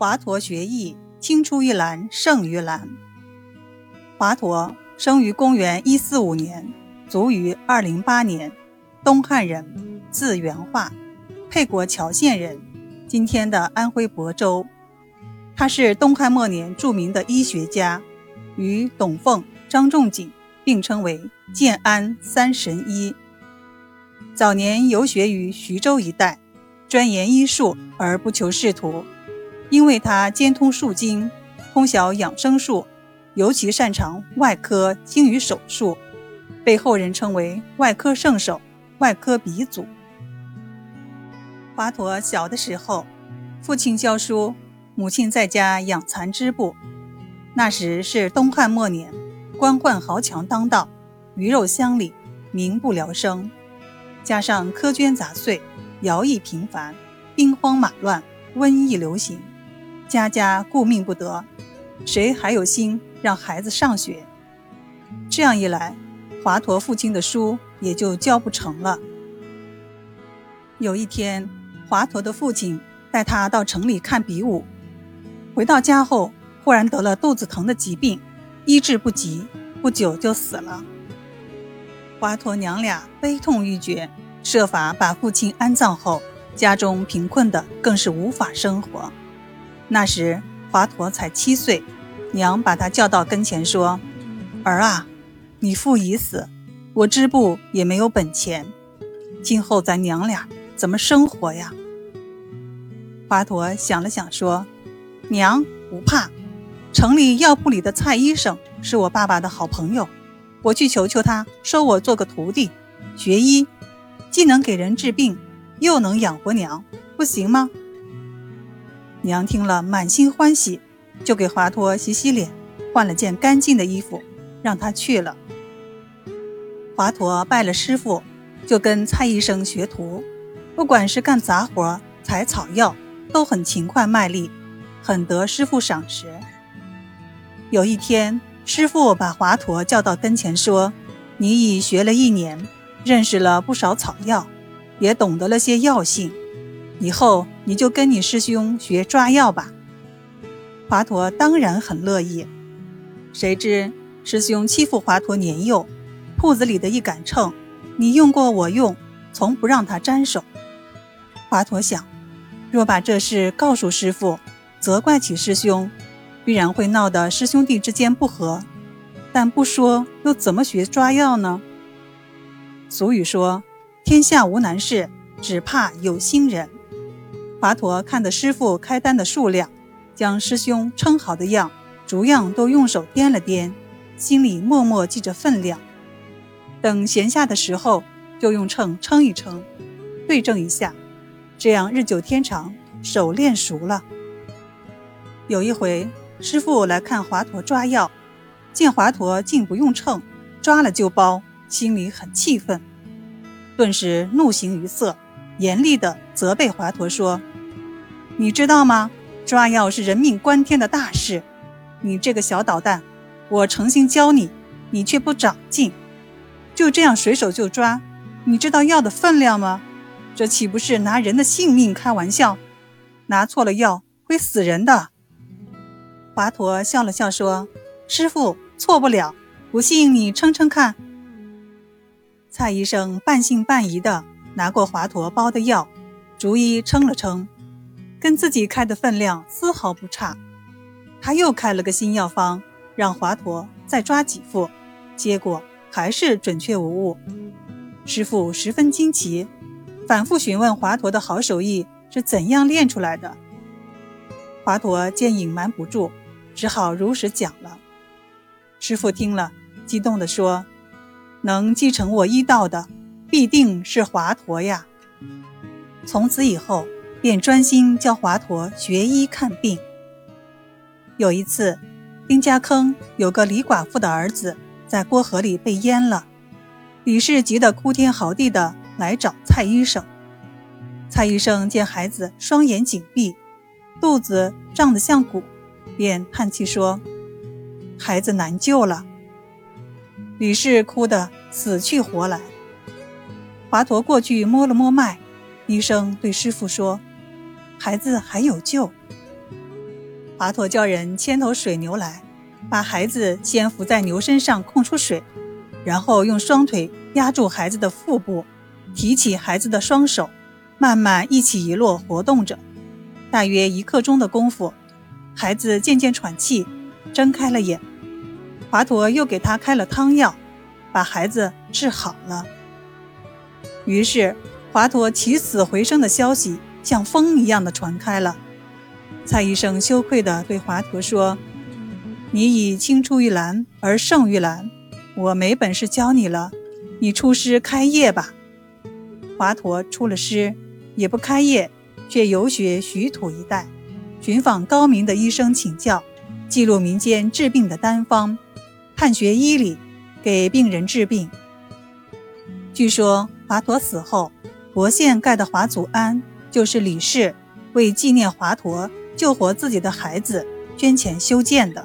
华佗学艺，青出于蓝胜于蓝。华佗生于公元一四五年，卒于二零八年，东汉人，字元化，沛国谯县人，今天的安徽亳州。他是东汉末年著名的医学家，与董奉、张仲景并称为建安三神医。早年游学于徐州一带，专研医术而不求仕途。因为他兼通数经，通晓养生术，尤其擅长外科精于手术，被后人称为外科圣手、外科鼻祖。华佗小的时候，父亲教书，母亲在家养蚕织布。那时是东汉末年，官宦豪强当道，鱼肉乡里，民不聊生，加上苛捐杂税，徭役频繁，兵荒马乱，瘟疫流行。家家顾命不得，谁还有心让孩子上学？这样一来，华佗父亲的书也就教不成了。有一天，华佗的父亲带他到城里看比武，回到家后，忽然得了肚子疼的疾病，医治不及，不久就死了。华佗娘俩悲痛欲绝，设法把父亲安葬后，家中贫困的更是无法生活。那时华佗才七岁，娘把他叫到跟前说：“儿啊，你父已死，我织布也没有本钱，今后咱娘俩怎么生活呀？”华佗想了想说：“娘不怕，城里药铺里的蔡医生是我爸爸的好朋友，我去求求他收我做个徒弟，学医，既能给人治病，又能养活娘，不行吗？”娘听了，满心欢喜，就给华佗洗洗脸，换了件干净的衣服，让他去了。华佗拜了师傅，就跟蔡医生学徒，不管是干杂活、采草药，都很勤快卖力，很得师傅赏识。有一天，师傅把华佗叫到跟前，说：“你已学了一年，认识了不少草药，也懂得了些药性。”以后你就跟你师兄学抓药吧。华佗当然很乐意。谁知师兄欺负华佗年幼，铺子里的一杆秤，你用过我用，从不让他沾手。华佗想，若把这事告诉师傅，责怪起师兄，必然会闹得师兄弟之间不和。但不说又怎么学抓药呢？俗语说：“天下无难事，只怕有心人。”华佗看的师傅开单的数量，将师兄称好的药逐样都用手掂了掂，心里默默记着分量。等闲下的时候，就用秤称一称，对证一下，这样日久天长，手练熟了。有一回，师傅来看华佗抓药，见华佗竟不用秤，抓了就包，心里很气愤，顿时怒形于色，严厉地责备华佗说。你知道吗？抓药是人命关天的大事，你这个小捣蛋，我诚心教你，你却不长进，就这样随手就抓。你知道药的分量吗？这岂不是拿人的性命开玩笑？拿错了药会死人的。华佗笑了笑说：“师傅错不了，不信你称称看。”蔡医生半信半疑的拿过华佗包的药，逐一称了称。跟自己开的分量丝毫不差，他又开了个新药方，让华佗再抓几副，结果还是准确无误。师傅十分惊奇，反复询问华佗的好手艺是怎样练出来的。华佗见隐瞒不住，只好如实讲了。师傅听了，激动地说：“能继承我医道的，必定是华佗呀！”从此以后。便专心教华佗学医看病。有一次，丁家坑有个李寡妇的儿子在锅河里被淹了，李氏急得哭天嚎地的来找蔡医生。蔡医生见孩子双眼紧闭，肚子胀得像鼓，便叹气说：“孩子难救了。”李氏哭得死去活来。华佗过去摸了摸脉，医生对师傅说。孩子还有救。华佗叫人牵头水牛来，把孩子先扶在牛身上控出水，然后用双腿压住孩子的腹部，提起孩子的双手，慢慢一起一落活动着。大约一刻钟的功夫，孩子渐渐喘气，睁开了眼。华佗又给他开了汤药，把孩子治好了。于是，华佗起死回生的消息像风一样的传开了。蔡医生羞愧地对华佗说：“你已青出于蓝而胜于蓝，我没本事教你了，你出师开业吧。”华佗出了师，也不开业，却游学徐土一带，寻访高明的医生请教，记录民间治病的单方。探学医理，给病人治病。据说华佗死后，博县盖的华祖庵，就是李氏为纪念华佗救活自己的孩子捐钱修建的。